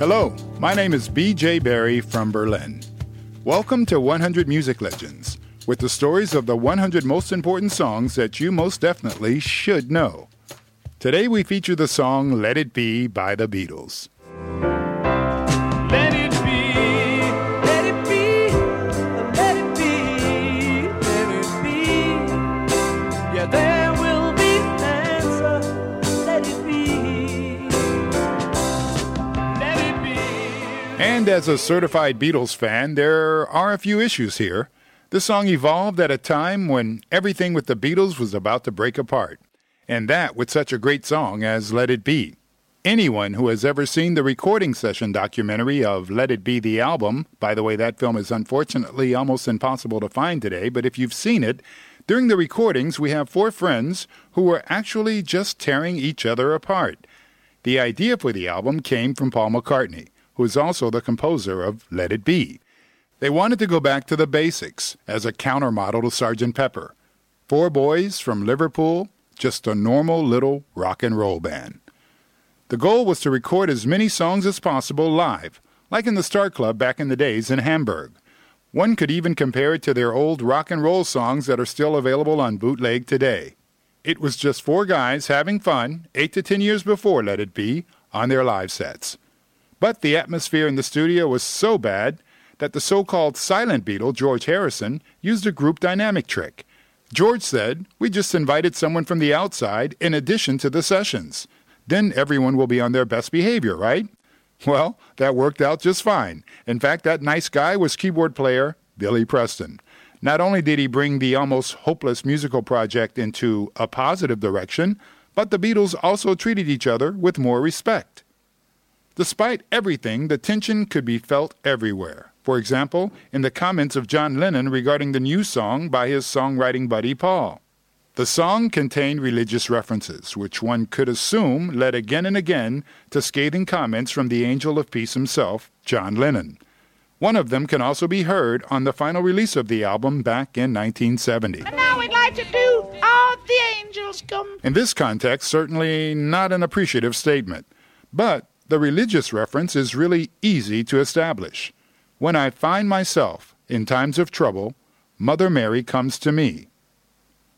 Hello, my name is BJ Berry from Berlin. Welcome to 100 Music Legends, with the stories of the 100 most important songs that you most definitely should know. Today we feature the song Let It Be by the Beatles. As a certified Beatles fan, there are a few issues here. This song evolved at a time when everything with the Beatles was about to break apart, and that with such a great song as Let It Be. Anyone who has ever seen the recording session documentary of Let It Be the album, by the way, that film is unfortunately almost impossible to find today, but if you've seen it, during the recordings we have four friends who were actually just tearing each other apart. The idea for the album came from Paul McCartney, who is also the composer of Let It Be. They wanted to go back to the basics as a countermodel to Sgt. Pepper. Four boys from Liverpool, just a normal little rock and roll band. The goal was to record as many songs as possible live, like in the Star Club back in the days in Hamburg. One could even compare it to their old rock and roll songs that are still available on bootleg today. It was just four guys having fun, eight to ten years before Let It Be, on their live sets. But the atmosphere in the studio was so bad that the so called silent Beatle, George Harrison, used a group dynamic trick. George said, We just invited someone from the outside in addition to the sessions. Then everyone will be on their best behavior, right? Well, that worked out just fine. In fact, that nice guy was keyboard player Billy Preston. Not only did he bring the almost hopeless musical project into a positive direction, but the Beatles also treated each other with more respect. Despite everything, the tension could be felt everywhere. For example, in the comments of John Lennon regarding the new song by his songwriting buddy Paul. The song contained religious references, which one could assume led again and again to scathing comments from the angel of peace himself, John Lennon. One of them can also be heard on the final release of the album back in 1970. And now we'd like to do All the Angels Come. In this context, certainly not an appreciative statement. But the religious reference is really easy to establish. When I find myself in times of trouble, Mother Mary comes to me.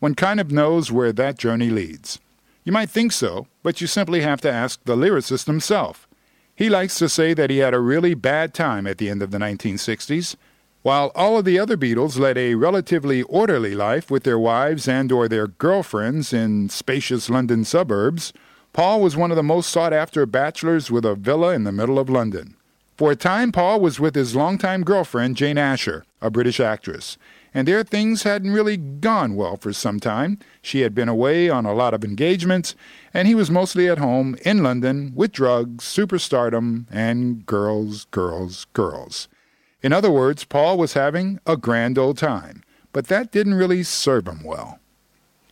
One kind of knows where that journey leads. You might think so, but you simply have to ask the lyricist himself. He likes to say that he had a really bad time at the end of the 1960s. While all of the other Beatles led a relatively orderly life with their wives and or their girlfriends in spacious London suburbs, Paul was one of the most sought after bachelors with a villa in the middle of London. For a time, Paul was with his longtime girlfriend, Jane Asher, a British actress, and their things hadn't really gone well for some time. She had been away on a lot of engagements, and he was mostly at home in London with drugs, superstardom, and girls, girls, girls. In other words, Paul was having a grand old time, but that didn't really serve him well.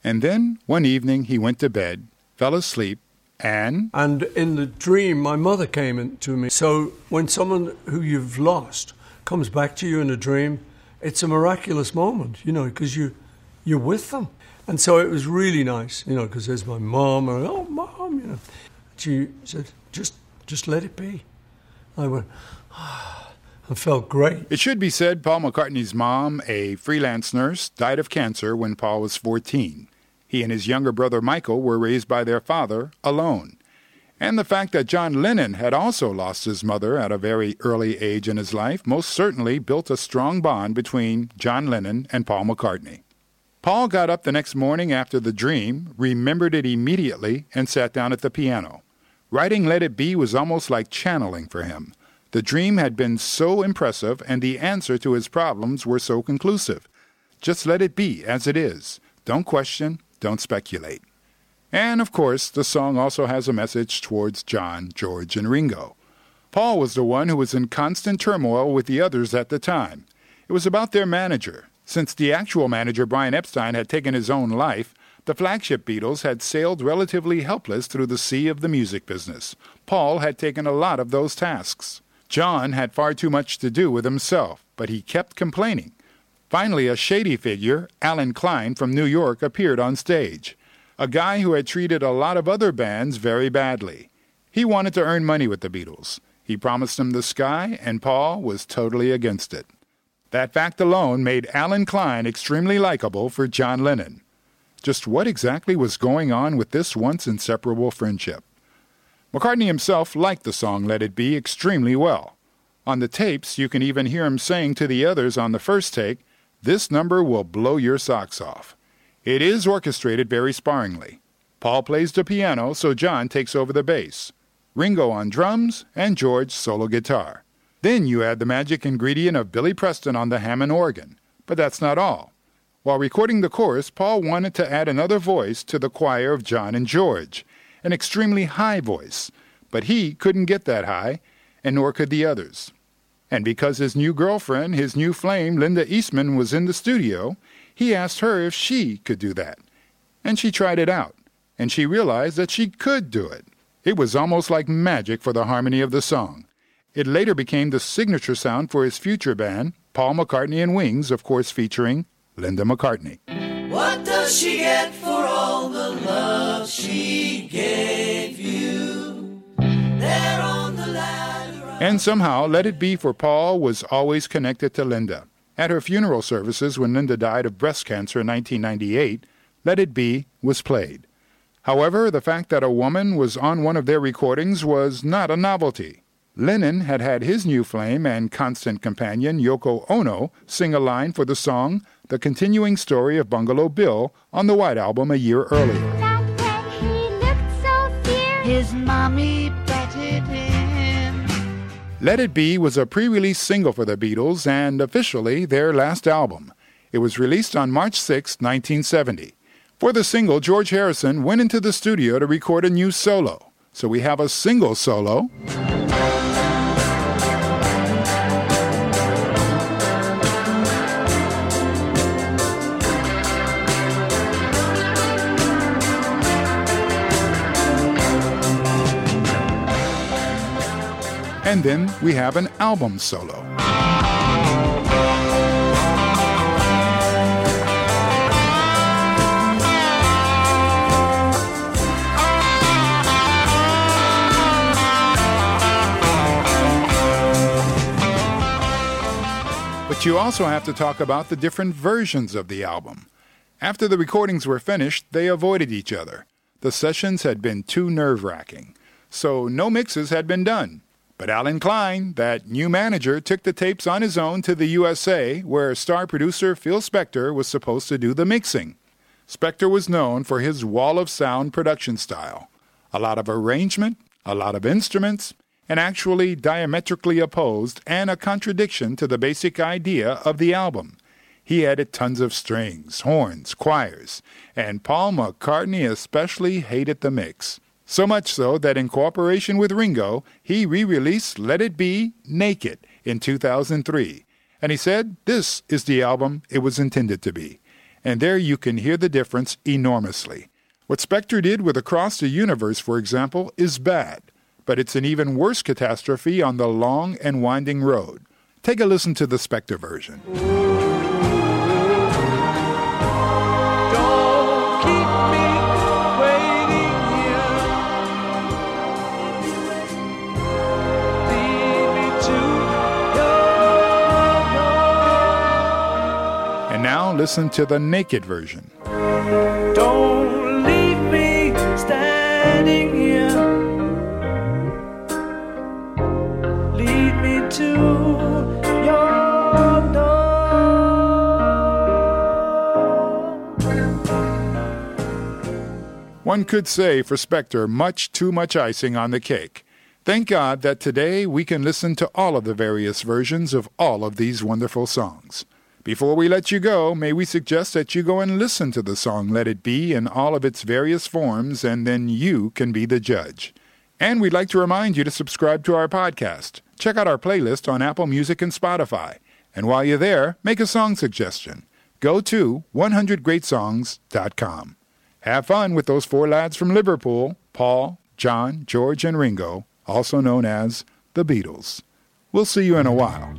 And then one evening he went to bed, fell asleep, and And in the dream, my mother came in to me. So when someone who you've lost comes back to you in a dream, it's a miraculous moment, you know, because you, you're with them. And so it was really nice, you know, because there's my mom, and oh, mom, you know. She said, just, just let it be. I went, ah, I felt great. It should be said Paul McCartney's mom, a freelance nurse, died of cancer when Paul was 14. He and his younger brother Michael were raised by their father alone. And the fact that John Lennon had also lost his mother at a very early age in his life most certainly built a strong bond between John Lennon and Paul McCartney. Paul got up the next morning after the dream, remembered it immediately, and sat down at the piano. Writing Let It Be was almost like channeling for him. The dream had been so impressive, and the answer to his problems were so conclusive. Just let it be as it is. Don't question, don't speculate. And of course, the song also has a message towards John, George, and Ringo. Paul was the one who was in constant turmoil with the others at the time. It was about their manager. Since the actual manager, Brian Epstein, had taken his own life, the flagship Beatles had sailed relatively helpless through the sea of the music business. Paul had taken a lot of those tasks. John had far too much to do with himself, but he kept complaining. Finally, a shady figure, Alan Klein from New York, appeared on stage. A guy who had treated a lot of other bands very badly. He wanted to earn money with the Beatles. He promised them the sky, and Paul was totally against it. That fact alone made Alan Klein extremely likable for John Lennon. Just what exactly was going on with this once inseparable friendship? McCartney himself liked the song Let It Be extremely well. On the tapes, you can even hear him saying to the others on the first take, This number will blow your socks off. It is orchestrated very sparingly. Paul plays the piano, so John takes over the bass. Ringo on drums, and George solo guitar. Then you add the magic ingredient of Billy Preston on the Hammond organ. But that's not all. While recording the chorus, Paul wanted to add another voice to the choir of John and George, an extremely high voice, but he couldn't get that high, and nor could the others. And because his new girlfriend, his new flame, Linda Eastman, was in the studio, he asked her if she could do that. And she tried it out, and she realized that she could do it. It was almost like magic for the harmony of the song. It later became the signature sound for his future band, Paul McCartney and Wings, of course featuring Linda McCartney. What does she get for all the love she gave you? And somehow, Let It Be for Paul was always connected to Linda. At her funeral services when Linda died of breast cancer in 1998, Let It Be was played. However, the fact that a woman was on one of their recordings was not a novelty. Lennon had had his new flame and constant companion, Yoko Ono, sing a line for the song The Continuing Story of Bungalow Bill on the White Album a year earlier. That when he looked so fierce, His mommy butted in. Let It Be was a pre release single for the Beatles and officially their last album. It was released on March 6, 1970. For the single, George Harrison went into the studio to record a new solo. So we have a single solo. And then we have an album solo. But you also have to talk about the different versions of the album. After the recordings were finished, they avoided each other. The sessions had been too nerve wracking, so no mixes had been done. But Alan Klein, that new manager, took the tapes on his own to the USA, where star producer Phil Spector was supposed to do the mixing. Spector was known for his wall of sound production style a lot of arrangement, a lot of instruments, and actually diametrically opposed and a contradiction to the basic idea of the album. He added tons of strings, horns, choirs, and Paul McCartney especially hated the mix. So much so that in cooperation with Ringo, he re released Let It Be Naked in 2003. And he said this is the album it was intended to be. And there you can hear the difference enormously. What Spectre did with Across the Universe, for example, is bad, but it's an even worse catastrophe on the long and winding road. Take a listen to the Spectre version. Now listen to the naked version. Don't leave me standing here. Lead me to your door. One could say for Spector, much too much icing on the cake. Thank God that today we can listen to all of the various versions of all of these wonderful songs. Before we let you go, may we suggest that you go and listen to the song Let It Be in all of its various forms, and then you can be the judge. And we'd like to remind you to subscribe to our podcast. Check out our playlist on Apple Music and Spotify. And while you're there, make a song suggestion. Go to 100greatsongs.com. Have fun with those four lads from Liverpool Paul, John, George, and Ringo, also known as the Beatles. We'll see you in a while.